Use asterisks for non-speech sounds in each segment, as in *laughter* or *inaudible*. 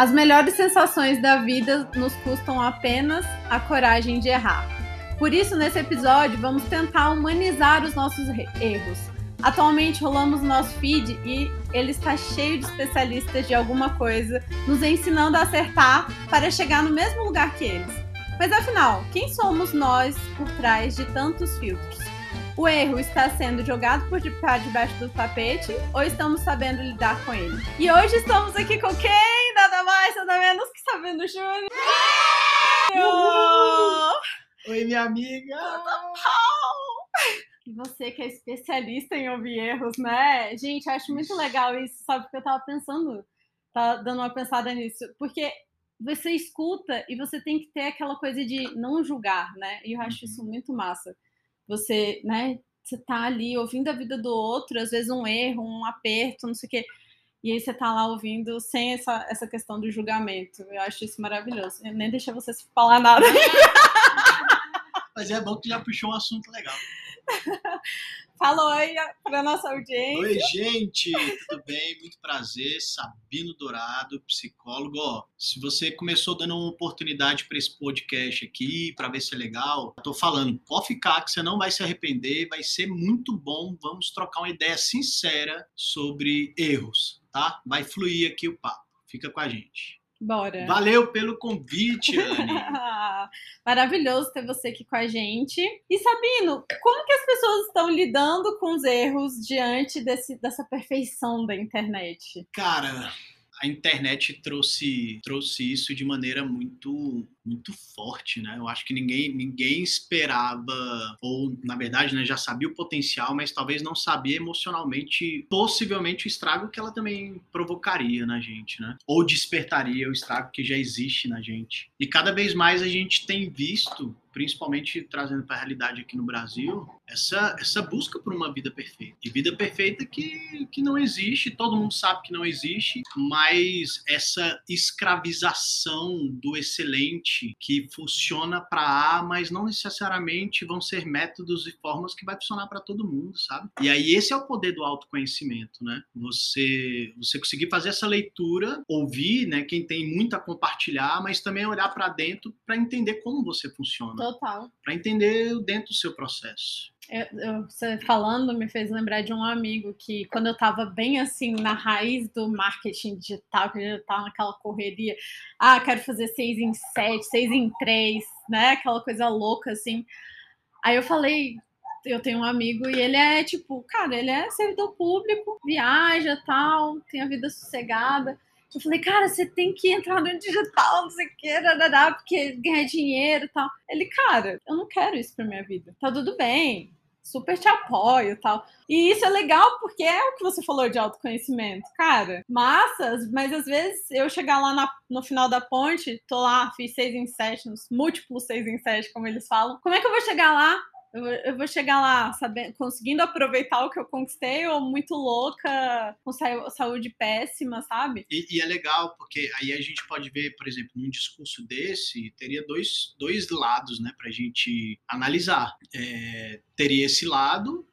As melhores sensações da vida nos custam apenas a coragem de errar. Por isso, nesse episódio, vamos tentar humanizar os nossos erros. Atualmente rolamos nosso feed e ele está cheio de especialistas de alguma coisa, nos ensinando a acertar para chegar no mesmo lugar que eles. Mas afinal, quem somos nós por trás de tantos filtros? O erro está sendo jogado por debaixo do tapete ou estamos sabendo lidar com ele? E hoje estamos aqui com quem? Nada mais, nada menos que Sabendo Júnior! Oi, minha amiga! E você que é especialista em ouvir erros, né? Gente, acho muito legal isso, sabe? Porque eu tava pensando, tá dando uma pensada nisso. Porque você escuta e você tem que ter aquela coisa de não julgar, né? E eu acho isso uhum. muito massa. Você, né? Você tá ali ouvindo a vida do outro, às vezes um erro, um aperto, não sei o quê. E aí você tá lá ouvindo sem essa, essa questão do julgamento. Eu acho isso maravilhoso. Eu nem deixa você falar nada. *laughs* Mas é bom que já puxou um assunto legal. *laughs* Fala oi para nossa audiência. Oi, gente, tudo bem? Muito prazer. Sabino Dourado, psicólogo. Ó, se você começou dando uma oportunidade para esse podcast aqui, para ver se é legal, tô falando, pode ficar que você não vai se arrepender, vai ser muito bom. Vamos trocar uma ideia sincera sobre erros, tá? Vai fluir aqui o papo. Fica com a gente. Bora. Valeu pelo convite, Anne. *laughs* Maravilhoso ter você aqui com a gente. E Sabino, como que as pessoas estão lidando com os erros diante desse, dessa perfeição da internet? Cara, a internet trouxe, trouxe isso de maneira muito muito forte, né? Eu acho que ninguém, ninguém esperava, ou na verdade, né, já sabia o potencial, mas talvez não sabia emocionalmente, possivelmente o estrago que ela também provocaria na gente, né? Ou despertaria o estrago que já existe na gente. E cada vez mais a gente tem visto principalmente trazendo para a realidade aqui no Brasil, essa, essa busca por uma vida perfeita. E vida perfeita que, que não existe, todo mundo sabe que não existe, mas essa escravização do excelente que funciona para A, mas não necessariamente vão ser métodos e formas que vai funcionar para todo mundo, sabe? E aí esse é o poder do autoconhecimento, né? Você você conseguir fazer essa leitura, ouvir, né, quem tem muito a compartilhar, mas também olhar para dentro para entender como você funciona. Total. Para entender dentro do seu processo. Eu, você falando me fez lembrar de um amigo que, quando eu estava bem assim na raiz do marketing digital, que eu estava naquela correria, ah, quero fazer seis em sete, seis em três, né? Aquela coisa louca assim. Aí eu falei, eu tenho um amigo e ele é tipo, cara, ele é servidor público, viaja tal, tem a vida sossegada. Eu falei, cara, você tem que entrar no digital, não sei o que, porque ganhar dinheiro e tal. Ele, cara, eu não quero isso pra minha vida. Tá tudo bem, super te apoio e tal. E isso é legal porque é o que você falou de autoconhecimento. Cara, massas, mas às vezes eu chegar lá na, no final da ponte, tô lá, fiz seis em sete, múltiplos seis em sete, como eles falam. Como é que eu vou chegar lá eu, vou chegar lá sabendo, conseguindo aproveitar o que eu conquistei ou muito louca, com saúde péssima, sabe? E, e, é legal, porque aí a gente pode ver, por exemplo, num discurso desse, teria dois, dois lados, né, pra gente analisar. É, teria esse lado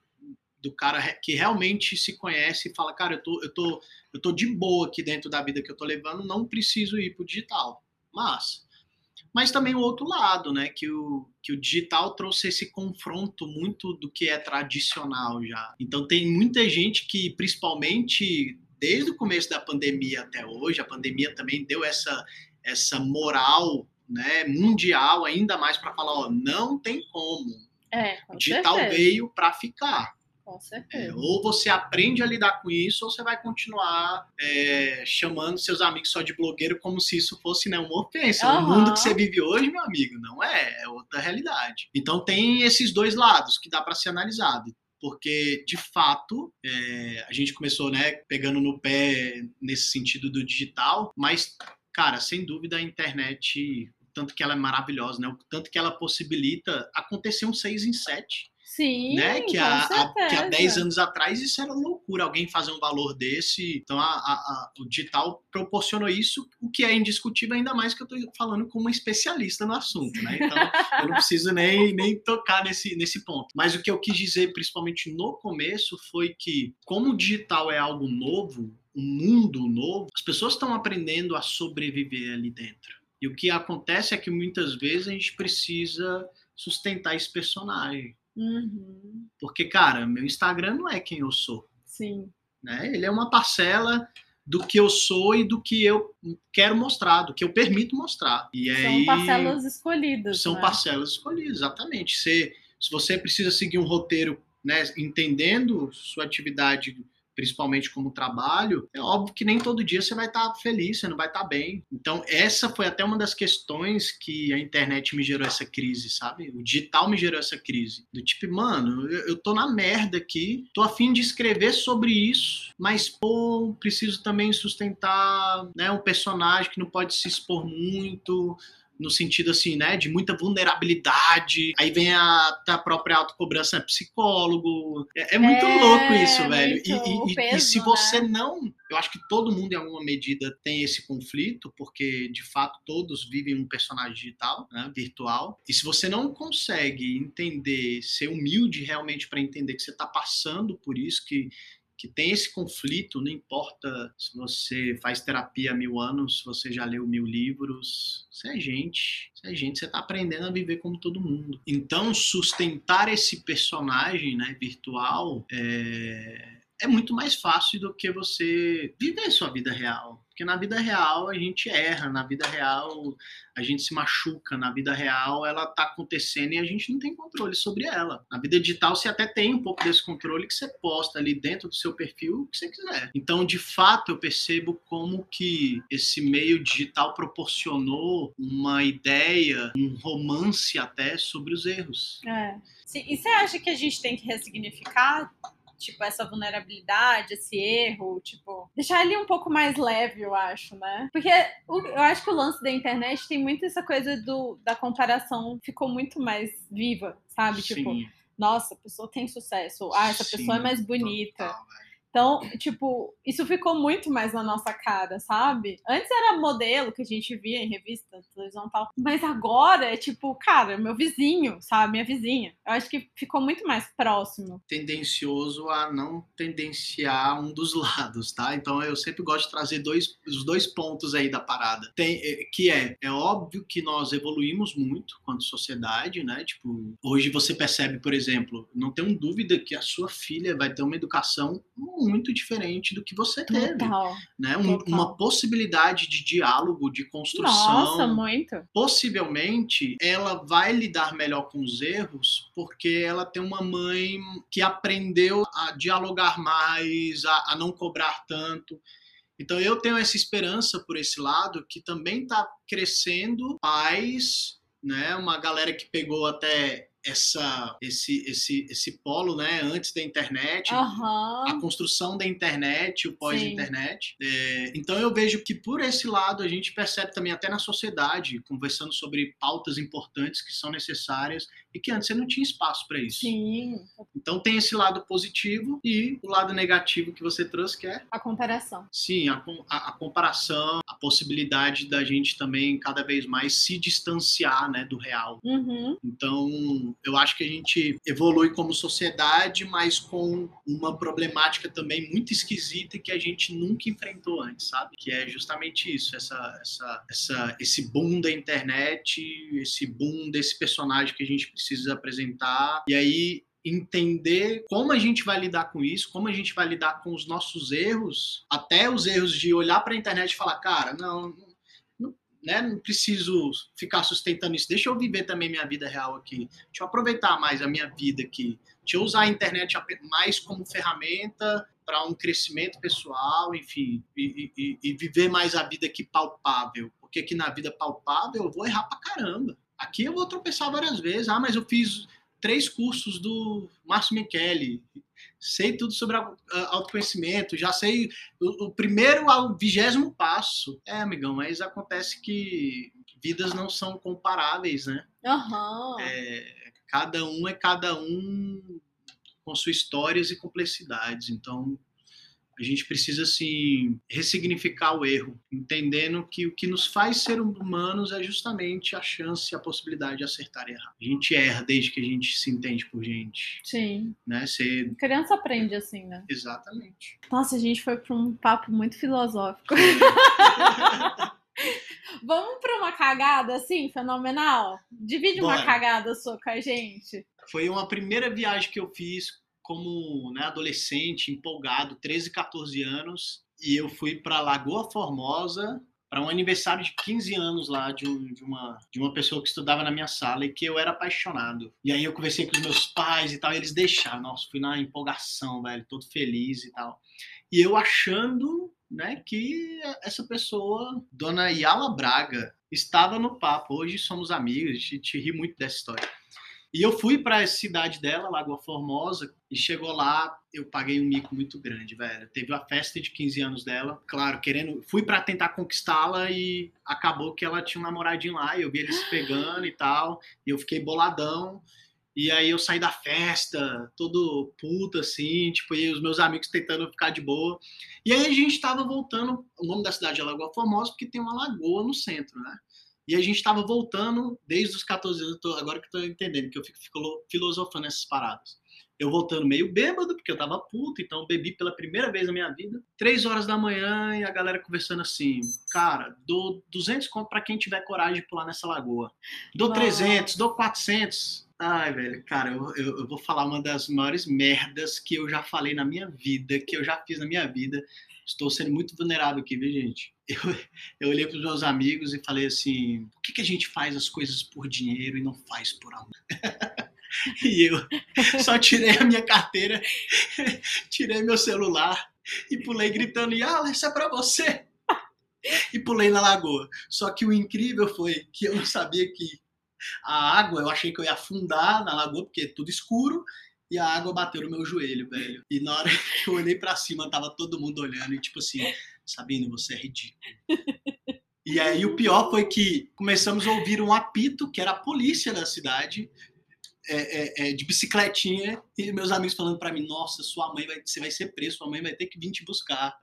do cara que realmente se conhece e fala, cara, eu tô, eu tô, eu tô de boa aqui dentro da vida que eu tô levando, não preciso ir pro digital. Mas mas também o outro lado, né, que o, que o digital trouxe esse confronto muito do que é tradicional já. Então tem muita gente que, principalmente desde o começo da pandemia até hoje, a pandemia também deu essa, essa moral né, mundial ainda mais para falar, ó, não tem como. É, o digital certeza. veio para ficar. Com certeza. É, ou você aprende a lidar com isso, ou você vai continuar é, chamando seus amigos só de blogueiro como se isso fosse né, uma ofensa. Uhum. O mundo que você vive hoje, meu amigo, não é, é outra realidade. Então tem esses dois lados que dá para ser analisado porque de fato é, a gente começou né pegando no pé nesse sentido do digital mas cara sem dúvida a internet tanto que ela é maravilhosa né o tanto que ela possibilita acontecer um 6 em 7 Sim, né? Que, com a, que há 10 anos atrás isso era loucura, alguém fazer um valor desse. Então a- a- o digital proporcionou isso, o que é indiscutível, ainda mais que eu estou falando como um especialista no assunto, né? Então eu não preciso nem, nem tocar nesse, nesse ponto. Mas o que eu quis dizer, principalmente no começo, foi que, como o digital é algo novo, um mundo novo, as pessoas estão aprendendo a sobreviver ali dentro. E o que acontece é que muitas vezes a gente precisa sustentar esse personagem. Uhum, Porque, cara, meu Instagram não é quem eu sou, sim. né? Ele é uma parcela do que eu sou e do que eu quero mostrar, do que eu permito mostrar. E São aí parcelas escolhidas. são né? parcelas escolhidas, exatamente. Se, se você precisa seguir um roteiro, né, entendendo sua atividade, principalmente como trabalho, é óbvio que nem todo dia você vai estar feliz, você não vai estar bem. Então, essa foi até uma das questões que a internet me gerou essa crise, sabe? O digital me gerou essa crise. Do tipo, mano, eu, eu tô na merda aqui, tô afim de escrever sobre isso, mas, pô, preciso também sustentar né, um personagem que não pode se expor muito, no sentido assim, né, de muita vulnerabilidade. Aí vem a, a própria autocobrança, né, psicólogo. É, é muito É, louco isso, velho. E, muito e- e- e peso, se você né? não. Eu acho que todo mundo, em alguma medida, tem esse conflito, porque de fato todos vivem um personagem digital, né, virtual. E se você não consegue entender, ser humilde realmente para entender que você está passando por isso, que que tem esse conflito, não importa se você faz terapia há mil anos, se você já leu mil livros, você é gente, você é gente, você está aprendendo a viver como todo mundo. Então, sustentar esse personagem né, virtual é, é muito mais fácil do que você viver sua vida real. Porque na vida real a gente erra, na vida real a gente se machuca, na vida real ela tá acontecendo e a gente não tem controle sobre ela. Na vida digital você até tem um pouco desse controle que você posta ali dentro do seu perfil o que você quiser. Então, de fato, eu percebo como que esse meio digital proporcionou uma ideia, um romance até sobre os erros. É. E você acha que a gente tem que ressignificar, tipo, essa vulnerabilidade, esse erro, tipo, deixar ele um pouco mais leve, eu acho, né? Porque o- eu acho que o lance da internet tem muito essa coisa do, da comparação ficou muito mais viva, sabe? Tipo, Sim, nossa, a pessoa tem sucesso, ah, essa Sim, pessoa é mais bonita. total. Então, tipo, isso ficou muito mais na nossa cara, sabe? Antes era modelo que a gente via em revista, televisão e tal. Mas agora é tipo, cara, meu vizinho, sabe? Minha vizinha. Eu acho que ficou muito mais próximo. tendencioso a não tendenciar um dos *laughs* lados, tá? Então eu sempre gosto de trazer dois, os dois pontos aí da parada. Tem, é, que é, é óbvio que nós evoluímos muito quanto sociedade, né? Tipo, hoje você percebe, por exemplo, não tenho dúvida que a sua filha vai ter uma educação muito diferente do que você teve, Total. né? Um- total. uma possibilidade de diálogo, de construção Nossa, muito. possivelmente ela vai lidar melhor com os erros porque ela tem uma mãe que aprendeu a dialogar mais, a, a não cobrar tanto. Então eu tenho essa esperança por esse lado que também está crescendo pais, né? Uma galera que pegou até essa esse esse esse polo, né? Antes da internet, a Aham. construção da internet, o pós-internet. É, então eu vejo que por esse lado a gente percebe também até na sociedade, conversando sobre pautas importantes que são necessárias e que antes você não tinha espaço para isso. Sim. Então tem esse lado positivo e o lado negativo que você trouxe, que é A comparação. sim, a, a- a comparação, a possibilidade da gente também cada vez mais se distanciar né, do real. Uhum. Então, eu acho que a gente evolui como sociedade, mas com uma problemática também muito esquisita que a gente nunca enfrentou antes, sabe? Que é justamente isso, essa, essa, essa, esse boom da internet, esse boom desse personagem que a gente precisa apresentar. E aí entender como a gente vai lidar com isso, como a gente vai lidar com os nossos erros, até os erros de olhar para a internet e falar, cara, não, não, né, não preciso ficar sustentando isso, deixa eu viver também minha vida real aqui, deixa eu aproveitar mais a minha vida aqui, deixa eu usar a internet mais como ferramenta para um crescimento pessoal, enfim, e, e- e viver mais a vida aqui palpável, porque aqui na vida palpável eu vou errar pra caramba. Aqui eu vou tropeçar várias vezes, ah, mas eu fiz três cursos do Márcio Michele, sei tudo sobre autoconhecimento, já sei o, o primeiro ao vigésimo passo. É, amigão, mas acontece que vidas não são comparáveis, né? Aham. É, Cada um é cada um com suas histórias e complexidades. Então, a gente precisa assim ressignificar o erro, entendendo que o que nos faz ser humanos é justamente a chance, a possibilidade de acertar e errar. A gente erra desde que a gente se entende por gente. Sim. Né? Você... Criança aprende assim, né? Exatamente. Nossa, a gente foi para um papo muito filosófico. *laughs* Vamos para uma cagada assim, fenomenal? Divide Bora. uma cagada sua com a gente. Foi uma primeira viagem que eu fiz como né, adolescente, empolgado, 13, 14 anos, e eu fui para Lagoa Formosa para um aniversário de 15 anos lá de, um, de, uma, de uma pessoa que estudava na minha sala e que eu era apaixonado. E aí eu conversei com os meus pais e tal, e eles deixaram. Nossa, fui na empolgação, velho, todo feliz e tal. E eu achando né, que essa pessoa, Dona Yala Braga, estava no papo. Hoje somos amigos, a gente ri muito dessa história. E eu fui para a cidade dela, Lagoa Formosa, e chegou lá, eu paguei um mico muito grande, velho. Teve a festa de 15 anos dela, claro, querendo, fui para tentar conquistá-la e acabou que ela tinha um namoradinho lá, e eu vi eles pegando e tal, e eu fiquei boladão. E aí eu saí da festa, todo puto, assim, tipo, e os meus amigos tentando ficar de boa. E aí a gente tava voltando, o nome da cidade é Lagoa Formosa, porque tem uma lagoa no centro, né? E a gente estava voltando desde os 14 anos, tô, agora que eu tô entendendo, que eu fico, fico filosofando essas paradas. Eu voltando meio bêbado, porque eu tava puto, então bebi pela primeira vez na minha vida. Três horas da manhã e a galera conversando assim: Cara, dou 200 conto pra quem tiver coragem de pular nessa lagoa. Dou Nossa. 300, dou 400. Ai, velho, cara, eu, eu, eu, vou falar uma das maiores merdas que eu já falei na minha vida, que eu já fiz na minha vida. Estou sendo muito vulnerável aqui, viu, gente? *laughs* Eu, eu olhei para os meus amigos e falei assim: por que, que a gente faz as coisas por dinheiro e não faz por amor? *laughs* e eu só tirei a minha carteira, *laughs* tirei meu celular e pulei gritando: Ah, isso é para você! E pulei na lagoa. Só que o incrível foi que eu não sabia que a água, eu achei que eu ia afundar na lagoa, porque é tudo escuro, e a água bateu no meu joelho, velho. E na hora *laughs* que eu olhei para cima, tava todo mundo olhando e tipo assim, Sabino, você é ridículo. e aí o pior foi que começamos a ouvir um apito, que era a polícia da cidade, é, é, é, de bicicletinha, e meus amigos falando para mim, nossa, sua mãe vai, você vai ser preso, sua mãe vai ter que vir te buscar.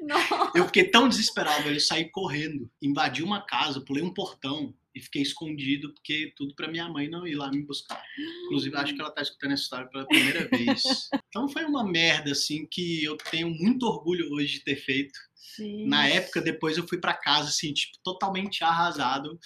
*laughs* Eu fiquei tão desesperado, eu saí correndo, invadi uma casa, pulei um portão, e fiquei escondido porque tudo para minha mãe não ir lá me buscar. Inclusive, acho que ela tá escutando essa história pela primeira *laughs* vez. Então foi uma merda assim que eu tenho muito orgulho hoje de ter feito. Sim. Na época, depois eu fui para casa assim, tipo, totalmente arrasado,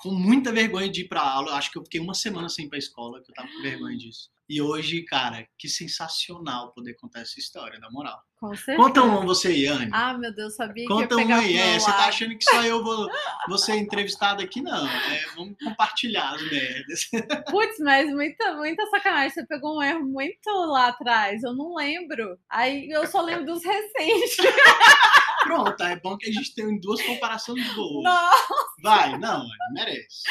com muita vergonha de ir para aula. Acho que eu fiquei uma semana sem ir para escola, que eu tava com vergonha disso. E hoje, cara, que sensacional poder contar essa história, na moral. Com certeza. Conta um você, Yane. Ah, meu Deus, sabia Conta que ia pegar um aí. É, você tá achando que só eu vou, vou ser entrevistado aqui? Não. É, vamos compartilhar as merdas. *laughs* Putz, mas muita, muita sacanagem. Você pegou um erro muito lá atrás. Eu não lembro. Aí eu só lembro dos recentes. *laughs* Pronto, é bom que a gente tem duas comparações boas. Nossa. Vai, não, merece.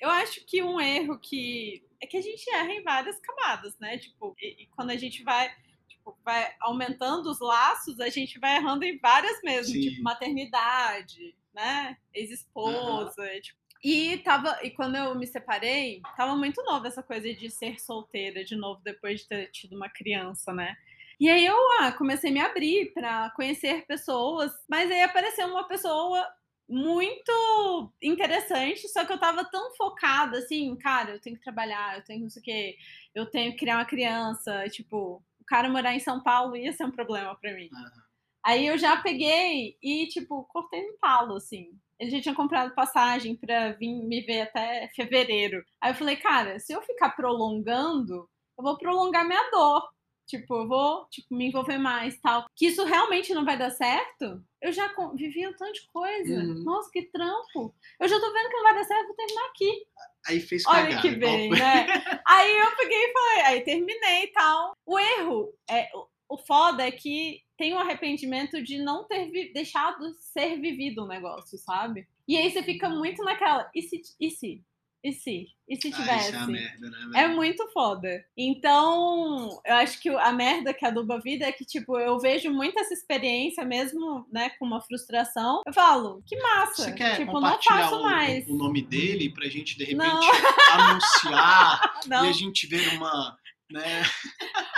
Eu acho que um erro que é que a gente erra em várias camadas, né? Tipo, e, e quando a gente vai, tipo, vai aumentando os laços, a gente vai errando em várias mesmo, Sim. tipo, maternidade, né? Ex-esposa, uhum. tipo, e tava, e quando eu me separei, tava muito nova essa coisa de ser solteira de novo depois de ter tido uma criança, né? E aí eu ah, comecei a me abrir para conhecer pessoas, mas aí apareceu uma pessoa muito interessante, só que eu tava tão focada assim, cara, eu tenho que trabalhar, eu tenho não sei o quê, eu tenho que criar uma criança, tipo, o cara morar em São Paulo ia ser um problema para mim. Uhum. Aí eu já peguei e, tipo, cortei no talo, assim. Ele já tinha comprado passagem para vir me ver até fevereiro. Aí eu falei, cara, se eu ficar prolongando, eu vou prolongar minha dor. Tipo, eu vou tipo, me envolver mais tal. Que isso realmente não vai dar certo. Eu já vivi um tanto de coisa. Uhum. Nossa, que trampo. Eu já tô vendo que não vai dar certo, vou terminar aqui. Aí fez cagada. Olha que bem, né? *laughs* aí eu peguei e falei, aí terminei e tal. O erro, é, o foda é que tem um arrependimento de não ter deixado ser vivido o negócio, sabe? E aí você fica muito naquela, e se, e se? E se? E se Ah, tivesse? é a merda, né, É muito foda. Então, eu acho que a merda que aduba a vida é que, tipo, eu vejo muito essa experiência, mesmo, né, com uma frustração. Eu falo, que massa. Você quer tipo, não faço o, mais. o nome dele pra gente, de repente, *laughs* Não. anunciar e Não, a gente ver uma. Né?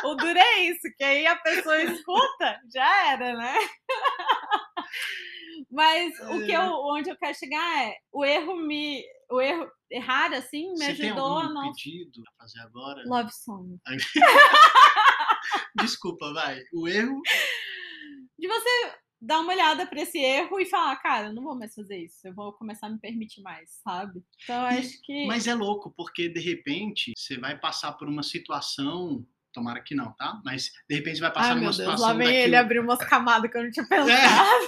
o duro é isso, que aí a pessoa escuta, já era, né? *laughs* Mas o que eu, onde eu quero chegar é, o erro me. O erro errar, assim, me Você tem ajudou algum a não. pedido pra fazer agora? Love song. *laughs* Desculpa, vai. O erro. de você dar uma olhada para esse erro e falar, cara, eu não vou mais fazer isso, eu vou começar a me permitir mais, sabe? Então eu acho que. Mas é louco, porque de repente você vai passar por uma situação. Tomara que não, tá? Mas de repente você vai passar Ai, numa meu Deus, situação. lá vem ele abrir umas camadas que eu não tinha *laughs* pensado.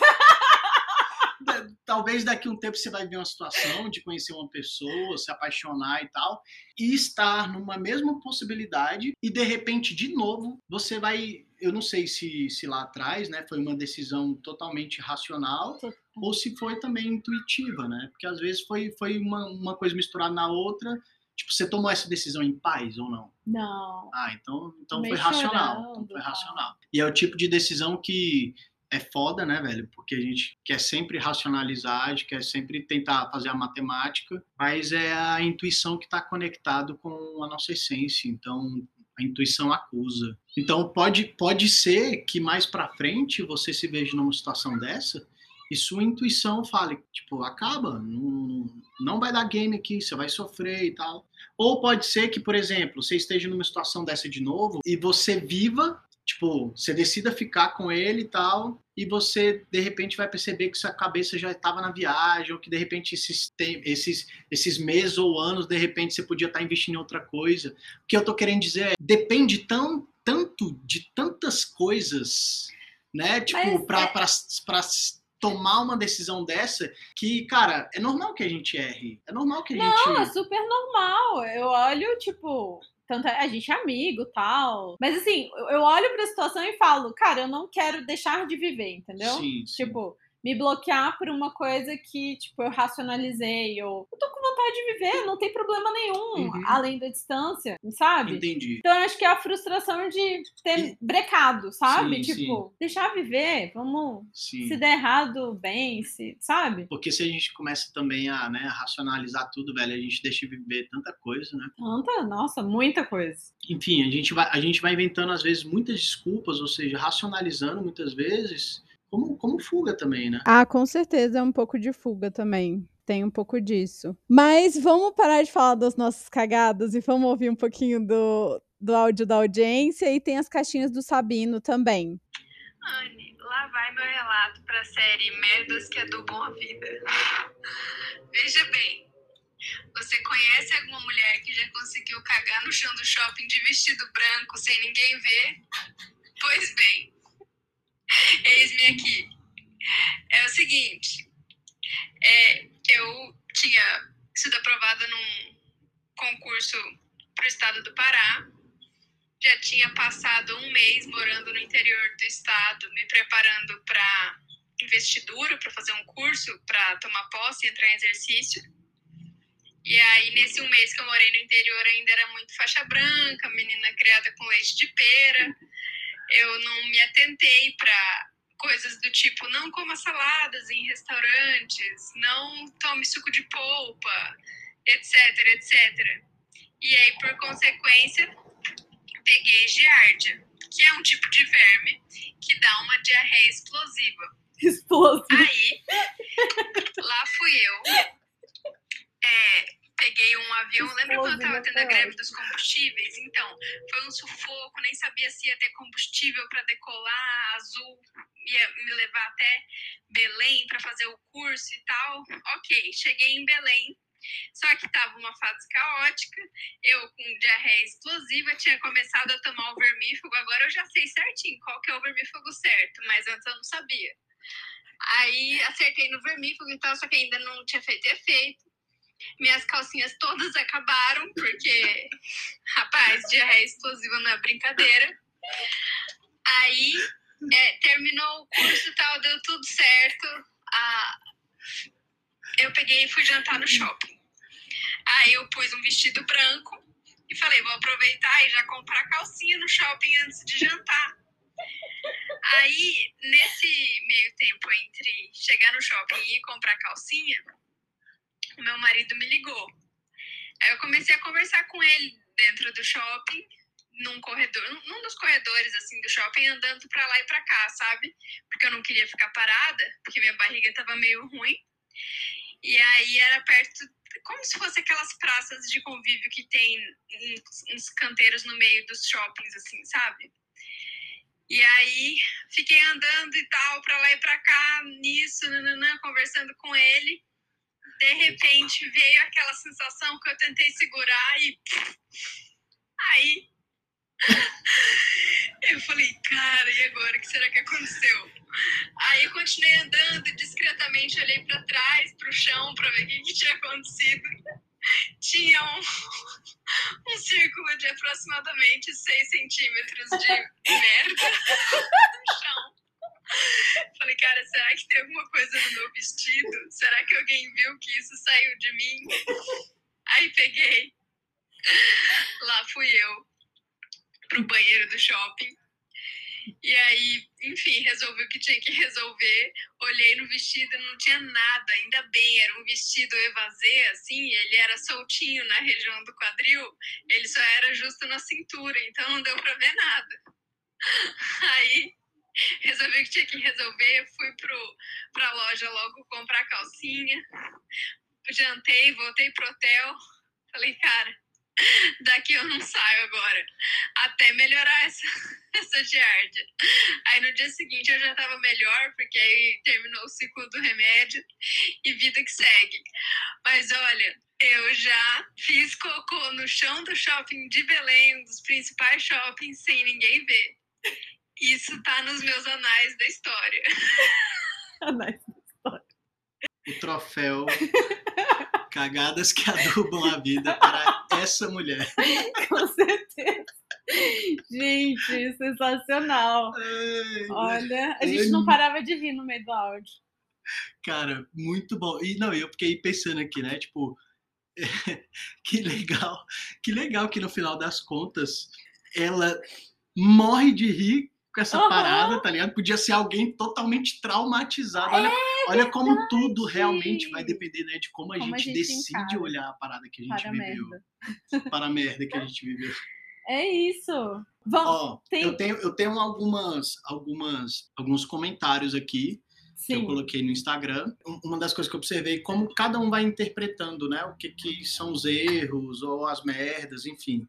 Talvez daqui a um tempo você vai ver uma situação de conhecer uma pessoa, se apaixonar e tal, e estar numa mesma possibilidade, e de repente, de novo, você vai. Eu não sei se, se lá atrás né, foi uma decisão totalmente racional ou se foi também intuitiva, né? Porque às vezes foi, foi uma, uma coisa misturada na outra. Tipo, você tomou essa decisão em paz ou não? Não. Ah, então, então Meio foi racional. chorando, Então foi racional. E é o tipo de decisão que é foda, né, velho? Porque a gente quer sempre racionalizar, a gente quer sempre tentar fazer a matemática, mas é a intuição que está conectado com a nossa essência. Então, a intuição acusa. Então, pode, pode ser que mais para frente você se veja numa situação dessa e sua intuição fale, tipo, acaba, não, não vai dar game aqui, você vai sofrer e tal. Ou pode ser que, por exemplo, você esteja numa situação dessa de novo e você viva, tipo, você decida ficar com ele e tal, e você de repente vai perceber que sua cabeça já estava na viagem, ou que de repente esses, esses, esses meses ou anos, de repente você podia estar investindo em outra coisa. O que eu tô querendo dizer é, depende tão, tanto de tantas coisas, né? Tipo, Mas pra, é- pra tomar uma decisão dessa, que, cara, é normal que a gente erre. É normal que a gente. Não, é super normal. Eu olho, tipo, tanto é- a gente é amigo tal. Mas assim, eu- eu olho pra situação e falo, cara, eu não quero deixar de viver, entendeu? Sim, sim. Tipo, me bloquear por uma coisa que, tipo, eu racionalizei, ou eu tô com vontade de viver, não tem problema nenhum, Uhum. além da distância, sabe? Entendi. Então, eu acho que é a frustração de ter E- brecado, sabe? Sim, tipo, deixar viver, vamos. Sim. Se der errado, bem, se, sabe? Porque se a gente começa também a, né, racionalizar tudo, velho, a gente deixa de viver tanta coisa, né? Tanta, nossa, muita coisa. Enfim, a gente vai, a gente vai inventando, às vezes, muitas desculpas, ou seja, racionalizando muitas vezes, como, como fuga também, né? Ah, com certeza é um pouco de fuga também. Tem um pouco disso. Mas vamos parar de falar das nossas cagadas e vamos ouvir um pouquinho do, do áudio da audiência e tem as caixinhas do Sabino também. Anne, lá vai meu relato pra série Merdas que Adubam a Vida. Veja bem, você conhece alguma mulher que já conseguiu cagar no chão do shopping de vestido branco sem ninguém ver? Pois bem, eis-me aqui. É o seguinte, é, eu tinha sido aprovada num concurso pro estado do Pará, já tinha passado um mês morando no interior do estado, me preparando para investidura, para fazer um curso, para tomar posse entrar em exercício. E aí, nesse um mês que eu morei no interior, ainda era muito faixa branca, menina criada com leite de pera. Eu não me atentei para coisas do tipo: não coma saladas em restaurantes, não tome suco de polpa, etc, etc. E aí, por consequência, peguei giardia, que é um tipo de verme que dá uma diarreia explosiva. Explosivo. Aí, lá fui eu, é, peguei um avião, lembra quando eu tava Explosiva tendo a greve dos combustíveis? Então, foi um sufoco, nem sabia se ia ter combustível para decolar, Azul ia me levar até Belém para fazer o curso e tal. Ok, cheguei em Belém, só que tava uma fase caótica, eu com diarreia explosiva, tinha começado a tomar o vermífugo, agora eu já sei certinho qual que é o vermífugo certo, mas antes eu não sabia. Aí acertei no vermífugo e tal, só que ainda não tinha feito efeito. Minhas calcinhas todas acabaram, porque, *laughs* rapaz, diarreia explosiva não é brincadeira. Aí é, terminou o curso e tal, deu tudo certo. Ah, eu peguei e fui jantar no shopping. Aí eu pus um vestido branco e falei, vou aproveitar e já comprar calcinha no shopping antes de jantar. Aí, nesse meio tempo entre chegar no shopping e comprar calcinha, o meu marido me ligou. Aí eu comecei a conversar com ele dentro do shopping, num corredor, num dos corredores assim do shopping, andando para lá e para cá, sabe? Porque eu não queria ficar parada, porque minha barriga tava meio ruim. E aí era perto, como se fosse aquelas praças de convívio que tem uns, canteiros no meio dos shoppings, assim, sabe? E aí fiquei andando e tal, para lá e para cá, nisso, nananã, conversando com ele. De repente veio aquela sensação que eu tentei segurar e. Aí. *laughs* Eu falei, cara, e agora? O que será que aconteceu? Aí continuei andando e discretamente olhei para trás, para o chão, para ver o que, que tinha acontecido. Tinha um, *laughs* um círculo de aproximadamente 6 centímetros de merda *laughs* no chão. *laughs* Falei, cara, será que tem alguma coisa no meu vestido? Será que alguém viu que isso saiu de mim? Aí peguei. *laughs* Lá fui eu pro banheiro do shopping. E aí, enfim, resolvi o que tinha que resolver. Olhei no vestido, não tinha nada, ainda bem, era um vestido evasê, assim, ele era soltinho na região do quadril, ele só era justo na cintura, então não deu pra ver nada. *laughs* Aí *laughs* resolvi que tinha que resolver, fui pro, pra loja logo comprar calcinha, jantei, voltei pro hotel, falei, cara, daqui eu não saio agora, até melhorar essa, *laughs* essa giardia. Aí no dia seguinte eu já tava melhor, porque aí terminou o ciclo do remédio e vida que segue. Mas olha, eu já fiz cocô no chão do shopping de Belém, um dos principais shoppings, sem ninguém ver. Isso tá nos meus anais da história. *laughs* Anais da história. O troféu *laughs* Cagadas que adubam a vida para essa mulher. *laughs* Com certeza. Gente, sensacional. Ai, Olha, a gente não parava de rir no meio do áudio. Cara, muito bom. E não, eu fiquei pensando aqui, né? Tipo, que legal, que legal que no final das contas ela morre de rir com essa Aham. parada, tá ligado? Podia ser alguém totalmente traumatizado. Olha, olha como tudo realmente vai depender, né, de como a, Como a gente, gente decide encara. olhar a parada que a gente Para viveu, merda. para a merda que a gente viveu. É isso. Vamos. Ó, tem- eu tenho, eu tenho algumas, algumas, alguns comentários aqui que eu Sim. coloquei no Instagram. Um- Uma das coisas que eu observei como cada um vai interpretando, né? O que, que são os erros ou as merdas, enfim.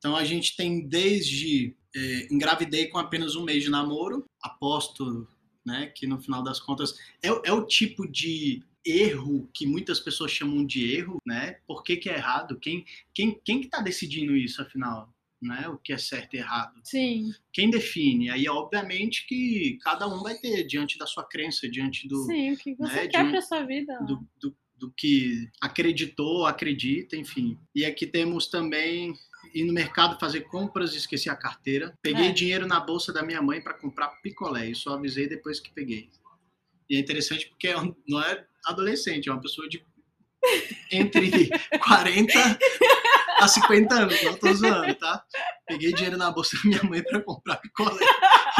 Então a gente tem desde é, engravidei com apenas um mês de namoro, aposto, né? Que no final das contas é, o- é o tipo de erro que muitas pessoas chamam de erro, né? Por que, que é errado? Quem, quem, quem que tá decidindo isso, afinal? Né? O que é certo e errado? Sim, quem define? Aí, obviamente, que cada um vai ter diante da sua crença, diante do, sim. O que você né, quer pra sua vida? do, do, do que acreditou, acredita, enfim. E aqui temos também ir no mercado fazer compras e esquecer a carteira. Peguei É. dinheiro na bolsa da minha mãe para comprar picolé e só avisei depois que peguei. E é interessante porque é não é adolescente, é uma pessoa de entre *laughs* 40 a 50 anos, não tô zoando, tá? Peguei dinheiro na bolsa da minha mãe para comprar picolé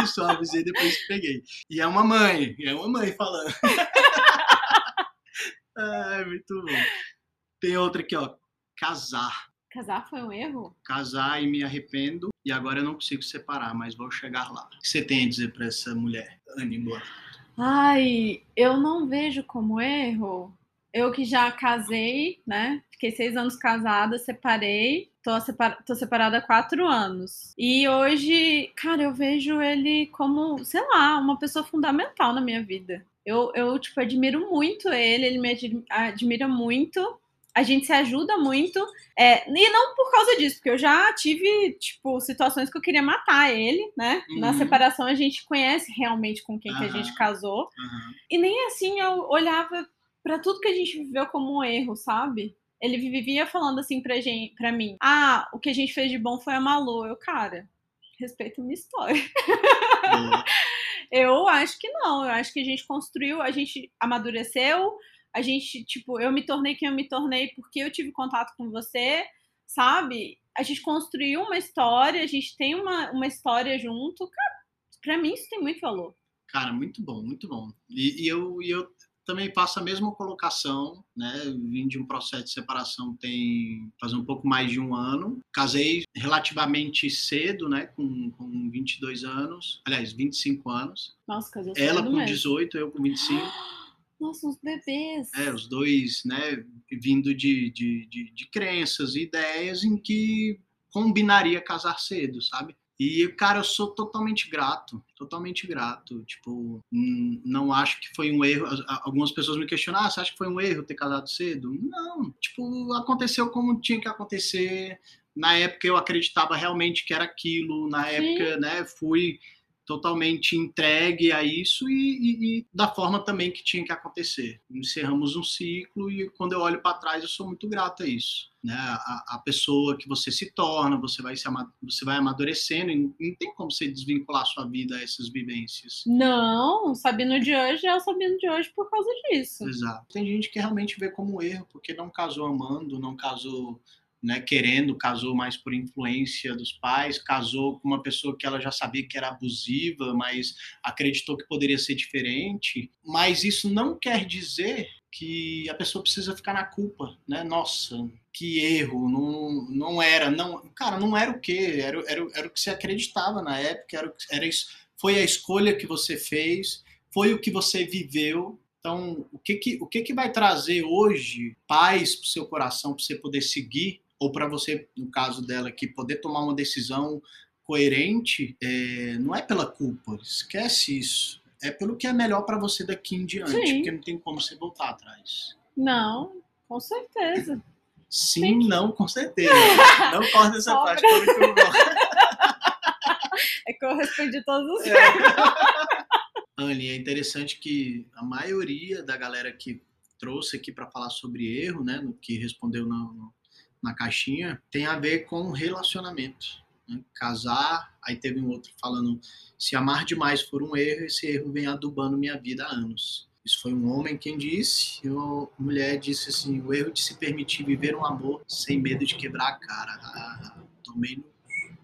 e só avisei depois que peguei. E é uma mãe, é uma mãe falando. *laughs* Ai, muito bom. Tem outra aqui, ó. Casar. Casar foi um erro? Casar e me arrependo e agora eu não consigo separar, mas vou chegar lá. O que você tem a dizer para essa mulher, Anne Boa? Ai, eu não vejo como erro. Eu que já casei, né? Fiquei seis anos casada, separei. Tô, separa- tô separada há quatro anos. E hoje, cara, eu vejo ele como, sei lá, uma pessoa fundamental na minha vida. Eu, eu tipo, admiro muito ele, ele me admi- admira muito. A gente se ajuda muito. É, e não por causa disso, porque eu já tive, tipo, situações que eu queria matar ele, né? Na Uhum. separação a gente conhece realmente com quem que a gente casou. Aham. E nem assim eu olhava pra tudo que a gente viveu como um erro, sabe? Ele vivia falando assim pra, gente, pra mim: Ah, o que a gente fez de bom foi a Malu. Eu, cara, respeita a minha história. *laughs* Eu acho que não. Eu acho que a gente construiu, a gente amadureceu, A gente, tipo, eu me tornei quem eu me tornei porque eu tive contato com você, sabe? A gente construiu uma história, a gente tem uma, uma história junto. Cara, pra mim isso tem muito valor. Cara, muito bom, muito bom. E, e eu, e eu também faço a mesma colocação, né? Vim de um processo de separação tem faz um pouco mais de um ano. Casei relativamente cedo, né? Com, com 22 anos, aliás, 25 anos. Nossa, casou Ela com mesmo. 18, eu com 25. Nossa, uns bebês. É, os dois, né? Vindo de, de, de, de crenças e ideias em que combinaria casar cedo, sabe? E, cara, eu sou totalmente grato, totalmente grato. Tipo, não acho que foi um erro. Algumas pessoas me questionam, ah, você acha que foi um erro ter casado cedo? Não, tipo, aconteceu como tinha que acontecer. Na época eu acreditava realmente que era aquilo. Na Sim. época, né, fui totalmente entregue a isso e, e- e da forma também que tinha que acontecer. Encerramos um ciclo e quando eu olho para trás eu sou muito grato a isso. Né? A, a pessoa que você se torna, você vai, se você vai amadurecendo e não tem como você desvincular sua vida a essas vivências. Não, o Sabino de hoje é o Sabino de hoje por causa disso. Exato. Tem gente que realmente vê como um erro porque não casou amando, não casou né, querendo, casou mais por influência dos pais, casou com uma pessoa que ela já sabia que era abusiva, mas acreditou que poderia ser diferente. Mas isso não quer dizer que a pessoa precisa ficar na culpa, né? Nossa, que erro, não, não era, não, cara, não era o quê? Era, era, era o que você acreditava na época, era, era isso, foi a escolha que você fez, foi o que você viveu. Então, o que que, o que, que vai trazer hoje paz para o seu coração, para você poder seguir, ou para você, no caso dela aqui, poder tomar uma decisão coerente, é, não é pela culpa, esquece isso. É pelo que é melhor para você daqui em diante, Sim. porque não tem como você voltar atrás. Não, com certeza. Sim, não, com certeza. Não corta essa Só parte, foi muito bom. É que eu respondi todos os. Anne, é interessante que a maioria da galera que trouxe aqui para falar sobre erro, né, no que respondeu na, no- na caixinha, tem a ver com relacionamento. né? Casar, aí teve um outro falando: se amar demais for um erro, esse erro vem adubando minha vida há anos. Isso foi um homem quem disse, e uma mulher disse assim: o erro de se permitir viver um amor sem medo de quebrar a cara. Ah, tomei no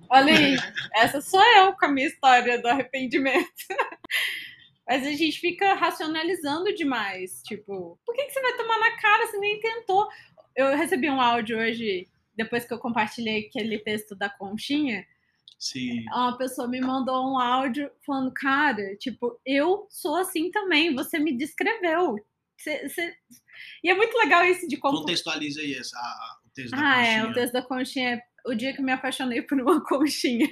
Olha aí, essa sou eu com a minha história do arrependimento. *laughs* Mas a gente fica racionalizando demais. Tipo, por que, que você vai tomar na cara se nem tentou? Eu recebi um áudio hoje, depois que eu compartilhei aquele texto da conchinha. Sim. Uma pessoa me mandou um áudio falando, cara, tipo, eu sou assim também, você me descreveu. Você- você- E é muito legal isso de como. Contextualiza aí essa, a- o texto da Ah, é, caixinha. o texto da conchinha é o dia que eu me apaixonei por uma *laughs* conchinha.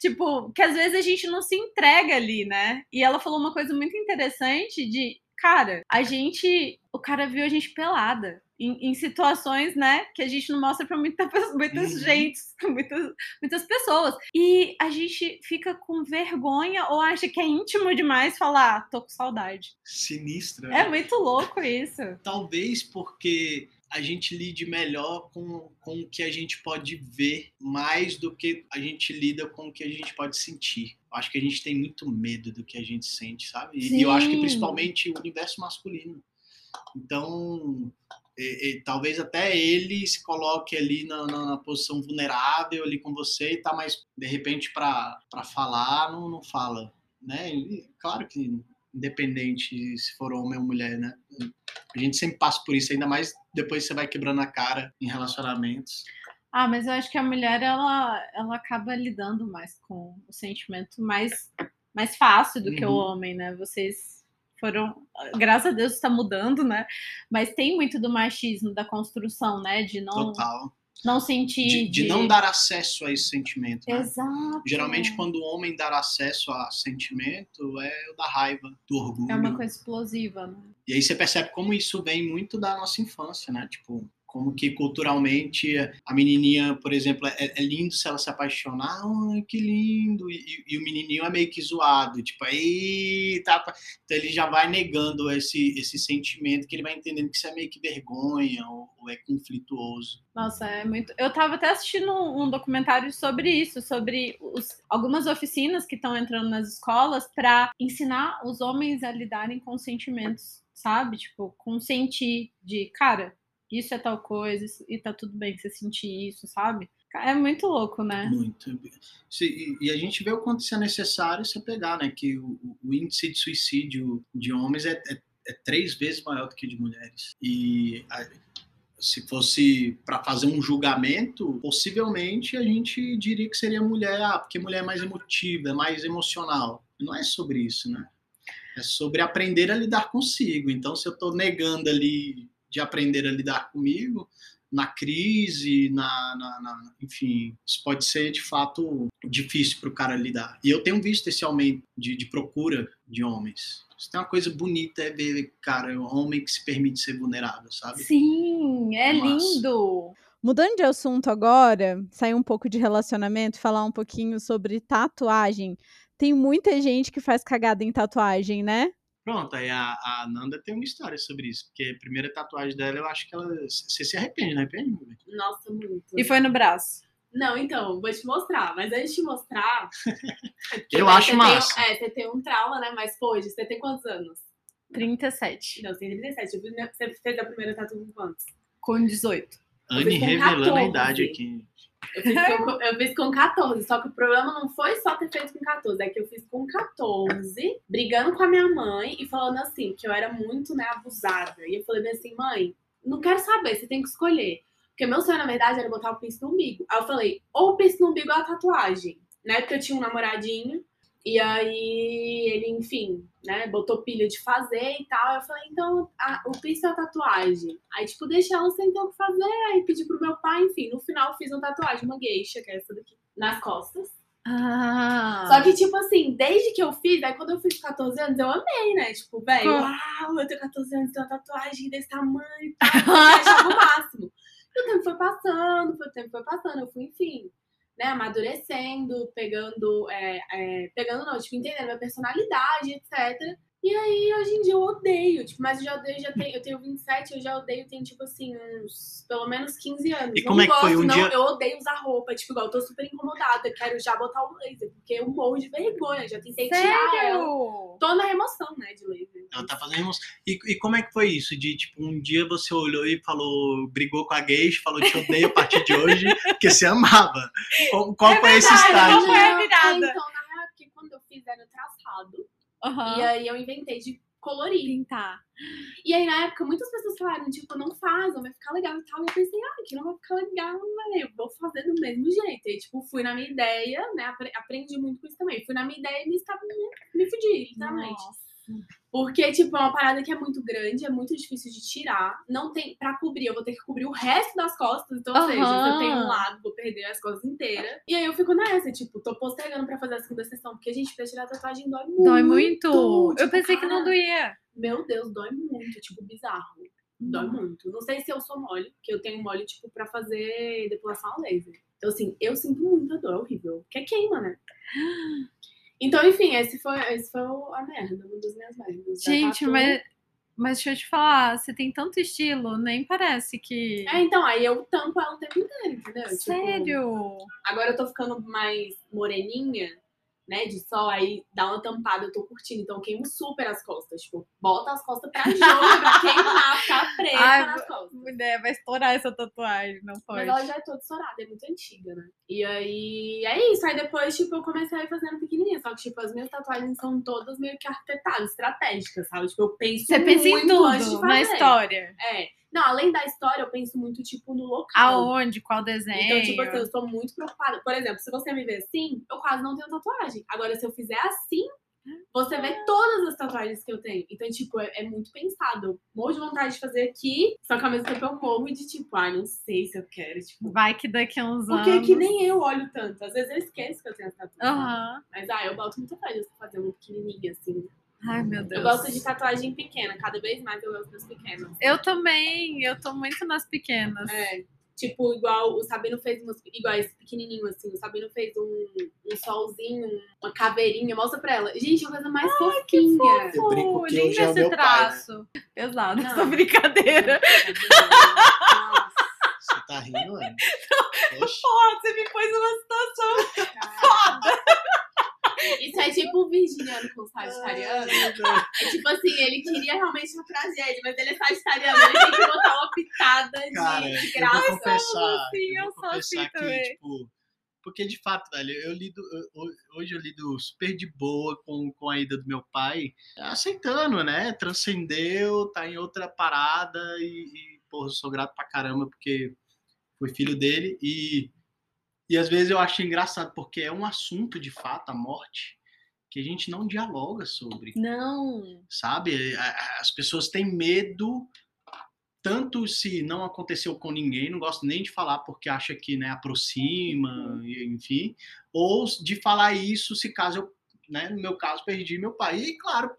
tipo, que às vezes a gente não se entrega ali, né? E ela falou uma coisa muito interessante de, cara, a gente, o cara viu a gente pelada. Em, em situações, né, que a gente não mostra pra muita, muitas Uhum. gente, *laughs* muitas, muitas pessoas. E a gente fica com vergonha ou acha que é íntimo demais falar, "Ah, tô com saudade. Sinistra. É né? muito louco isso. *laughs* Talvez porque a gente lide melhor com, com o que a gente pode ver mais do que a gente lida com o que a gente pode sentir. Eu acho que a gente tem muito medo do que a gente sente, sabe? E, eu acho que principalmente o universo masculino. Então, e- e talvez até ele se coloque ali na, na- na posição vulnerável ali com você e tá mais, de repente, para falar, não, não fala, né? E, claro que independente se for homem ou mulher, né? A gente sempre passa por isso, ainda mais depois você vai quebrando a cara em relacionamentos. Ah, mas eu acho que a mulher ela, ela acaba lidando mais com o sentimento mais, mais fácil do que o Uhum. homem, né? Vocês foram, graças a Deus está mudando, né? Mas tem muito do machismo, da construção, né? De não, Total. não sentir. De, de não dar acesso a esse sentimento. né? Exato. Geralmente, quando o homem dar acesso a sentimento, é o da raiva, do orgulho. É uma coisa explosiva, né? E aí você percebe como isso vem muito da nossa infância, né? Tipo, como que culturalmente a menininha, por exemplo, é, é lindo se ela se apaixonar, ai, que lindo, e, e- o menininho é meio que zoado, tipo, aí, tá, então ele já vai negando esse, esse sentimento, que ele vai entendendo que isso é meio que vergonha, ou, ou é conflituoso. Nossa, é muito. Eu tava até assistindo um documentário sobre isso, sobre os- algumas oficinas que estão entrando nas escolas para ensinar os homens a lidarem com sentimentos sabe? Tipo, consentir de, cara, isso é tal coisa, isso- e tá tudo bem você sentir isso, sabe? É muito louco, né? Muito. E e a gente vê o quanto isso é necessário você pegar, né? Que o, o índice de suicídio de homens é, é- é três vezes maior do que de mulheres. E a- se fosse para fazer um julgamento, possivelmente a gente diria que seria mulher, ah, porque mulher é mais emotiva, é mais emocional. Não é sobre isso, né? É sobre aprender a lidar consigo. Então, se eu estou negando ali de aprender a lidar comigo, na crise, na, na- na- enfim, isso pode ser de fato difícil para o cara lidar. E eu tenho visto esse aumento de, de procura de homens. Isso tem uma coisa bonita é ver, cara, um homem que se permite ser vulnerável, sabe? Sim, é Massa. lindo. Mudando de assunto agora, sair um pouco de relacionamento, falar um pouquinho sobre tatuagem. Tem muita gente que faz cagada em tatuagem, né? Pronto, aí a, a Nanda tem uma história sobre isso, porque a primeira tatuagem dela, eu acho que ela. Você se arrepende, não arrepende? meu bem? Nossa, muito. E foi no braço. Não, então, vou te mostrar. Mas antes de te mostrar. é *laughs* Eu né, acho você massa. Tem, é, você tem um trauma, né? Mas, pô, você tem quantos anos? 37. Não, você tem 37. Eu vi- né, Você fez a primeira tatu com quantos? Com 18. Anne revelando a 14. idade aqui. Eu fiz, com, eu fiz com 14, só que o problema não foi só ter feito com 14, é que eu fiz com 14, brigando com a minha mãe e falando assim, que eu era muito, né, abusada. E eu falei bem assim, mãe, não quero saber, você tem que escolher. Porque meu sonho, na verdade, era botar o piercing no umbigo. Aí eu falei, ou o piercing no umbigo ou a tatuagem. Na época eu tinha um namoradinho, e aí ele, enfim, né, botou pilha de fazer e tal. Eu falei, então, a- o piercing ou a tatuagem? Aí, tipo, deixei ela sem ter o que fazer, aí pedi pro meu pai, enfim. No final, fiz uma tatuagem, uma geisha, que é essa daqui, nas costas. Ah. Só que, tipo assim, desde que eu fiz, aí quando eu fiz 14 anos, eu amei, né? Tipo, velho, Hum. uau, eu tenho 14 anos, tenho uma tatuagem desse tamanho e tal. Eu achava o máximo. E o tempo foi passando, o tempo foi passando, eu fui, enfim, né, amadurecendo, pegando, é, é, pegando não, tipo, entendendo minha personalidade, etc. E aí, hoje em dia, eu odeio, tipo, mas eu já odeio, já tenho, eu tenho 27, eu já odeio, tem, tipo assim, uns, pelo menos 15 anos. E Não como é que foi? gosto, Um não, dia- eu odeio usar roupa, tipo, igual, eu tô super incomodada, quero já botar o laser, porque eu morro de vergonha, já tentei tirar ela. Sério? Tô na remoção, né, de laser. Ela tá fazendo emoção. E, e como é que foi isso? De tipo, um dia você olhou e falou, brigou com a gay, falou te odeio a partir de hoje, *laughs* porque você amava. Qual, qual É foi esse verdade, estágio? qual foi a Não, virada? Então, na real, porque quando eu fiz era traçado. Aham. E aí eu inventei de colorir. Pintar. E aí, na época, muitas pessoas falaram, tipo, não faz, não vai ficar legal e tal. E eu pensei, ah, que não vai ficar legal, velho. Eu vou fazer do mesmo jeito. E, tipo, fui na minha ideia, né? apre- Aprendi muito com isso também. Fui na minha ideia e me, me, me fudi, literalmente. Nossa. Porque, tipo, é uma parada que é muito grande, é muito difícil de tirar. Não tem. Pra cobrir, eu vou ter que cobrir o resto das costas. Então, ou seja, se eu tenho um lado, vou perder as costas inteiras. E aí eu fico nessa, tipo, tô postergando pra fazer a segunda sessão. Porque, gente, pra tirar a tatuagem dói muito. Dói muito. eu Tipo, pensei que não cara, doía. Meu Deus, dói muito, tipo, bizarro. Dói Hum. muito. Não sei se eu sou mole, porque eu tenho mole, tipo, pra fazer depilação a laser. Então, assim, eu sinto muita dor, é horrível. Porque queima, né? *gasps* Então, enfim, esse foi, esse foi a merda, uma das minhas merdas. Da Gente, mas, mas deixa eu te falar, você tem tanto estilo, nem parece que. É, então, aí eu tampo ela o tempo inteiro, entendeu? Tipo, Sério? agora eu tô ficando mais moreninha, né, de sol, aí dá uma tampada, eu tô curtindo. Então eu queimo super as costas. Tipo, bota as costas pra jogo, pra queimar, ficar *laughs* preta Ai, nas costas. Mulher, vai estourar essa tatuagem, não pode. Mas ela já é toda estourada, é muito antiga, né? E aí, é isso. Aí depois, tipo, eu comecei a ir fazendo pequenininha. Só que, tipo, as minhas tatuagens são todas meio que arquitetadas, estratégicas, sabe? Tipo, eu penso Você pensa em muito antes de tudo, na história. É. Não, além da história, eu penso muito, tipo, no local. Aonde, qual desenho. Então, tipo assim, eu sou muito preocupada. Por exemplo, se você me ver assim, eu quase não tenho tatuagem. Agora, se eu fizer assim, você vê todas as tatuagens que eu tenho. Então, tipo, é, é muito pensado. Morro de vontade de fazer aqui, só que ao mesmo tempo eu morro de tipo, ai, não sei se eu quero. Tipo, Vai que daqui a uns porque anos. que nem eu olho tanto. Às vezes eu esqueço que eu tenho as tatuagens. Aham. Mas, ah, eu boto muita fé de fazer uma pequenininha, assim. Ai, meu Deus. Eu gosto de tatuagem pequena. Cada vez mais eu gosto das pequenas. Eu também, eu tô muito nas pequenas. É. Tipo, igual o Sabino fez umas, igual esse pequenininho assim. O Sabino fez um, um solzinho, uma caveirinha. Mostra pra ela. Gente, é a coisa mais fofinha. Eu brinco que hoje é o esse meu pai, né? traço. Pesado Não. essa brincadeira. Nossa, Você tá rindo? *laughs* Oxe. Pô, você me pôs numa situação. cara. Isso é tipo Virgínia geminiano com sagitariano. É tipo assim, ele queria realmente uma tragédia, mas ele é sagitariano, ele tem que botar uma pitada de, Cara, de eu graça. vou confessar, assim, eu eu vou sou assim confessar que, também. tipo, porque de fato, velho, eu lido, eu- hoje eu lido super de boa com, com a ida do meu pai, aceitando, né? Transcendeu, tá em outra parada e, e porra, eu sou grato pra caramba porque foi filho dele e, e às vezes eu acho engraçado porque é um assunto de fato, a morte, que a gente não dialoga sobre Não. sabe? A- As pessoas têm medo, tanto se não aconteceu com ninguém, não gosto nem de falar porque acha que né, aproxima, e- enfim, ou de falar isso se caso eu, né, no meu caso, perdi meu pai. E claro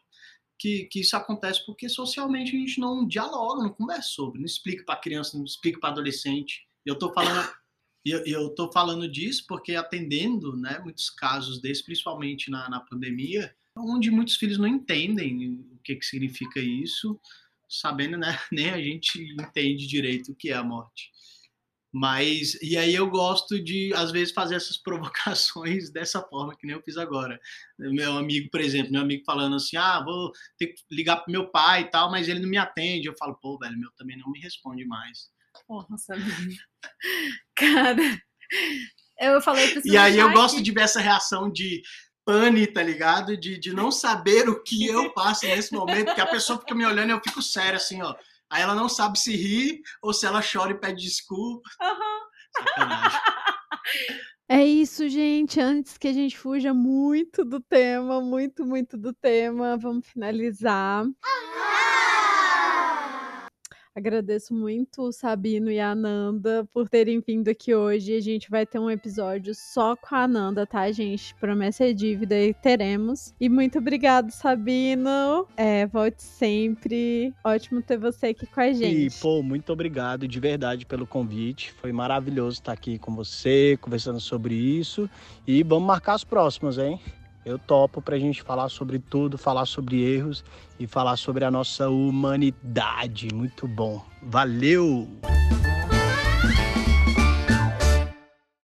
que, que isso acontece porque socialmente a gente não dialoga, não conversa sobre, não explica para criança, não explica para adolescente. Eu tô falando e eu, e tô falando disso porque atendendo, né, muitos casos desses, principalmente na, na pandemia, onde muitos filhos não entendem o que, que significa isso, sabendo, né, *laughs* nem a gente entende direito o que é a morte. Mas, e aí eu gosto de, às vezes, fazer essas *laughs* provocações dessa forma, que nem eu fiz agora. Meu amigo, por exemplo, meu amigo falando assim, ah, vou ter que ligar pro meu pai e tal, mas ele não me atende. Eu falo, pô, velho, meu também não me responde mais. Sabine. *laughs* Cara, eu falei pra E aí eu gosto de ver essa reação de pane, tá ligado? De, de não saber o que eu *laughs* passo nesse momento, porque a pessoa fica me olhando e eu fico sério, assim, ó. Aí ela não sabe se ri ou se ela chora e pede desculpa. Sacanagem. *laughs* É isso, gente. Antes que a gente fuja muito do tema, muito, muito do tema, vamos finalizar. Agradeço muito o Sabino e a Ananda por terem vindo aqui hoje. A gente vai ter um episódio só com a Ananda, tá, gente? Promessa é dívida e teremos. E muito obrigado, Sabino. É, volte sempre. Ótimo ter você aqui com a E, gente. pô, muito obrigado de verdade pelo convite. Foi maravilhoso estar aqui com você, conversando sobre isso. E vamos marcar as próximas, hein? Eu topo pra gente falar sobre tudo, falar sobre erros e falar sobre a nossa humanidade. Muito bom. Valeu!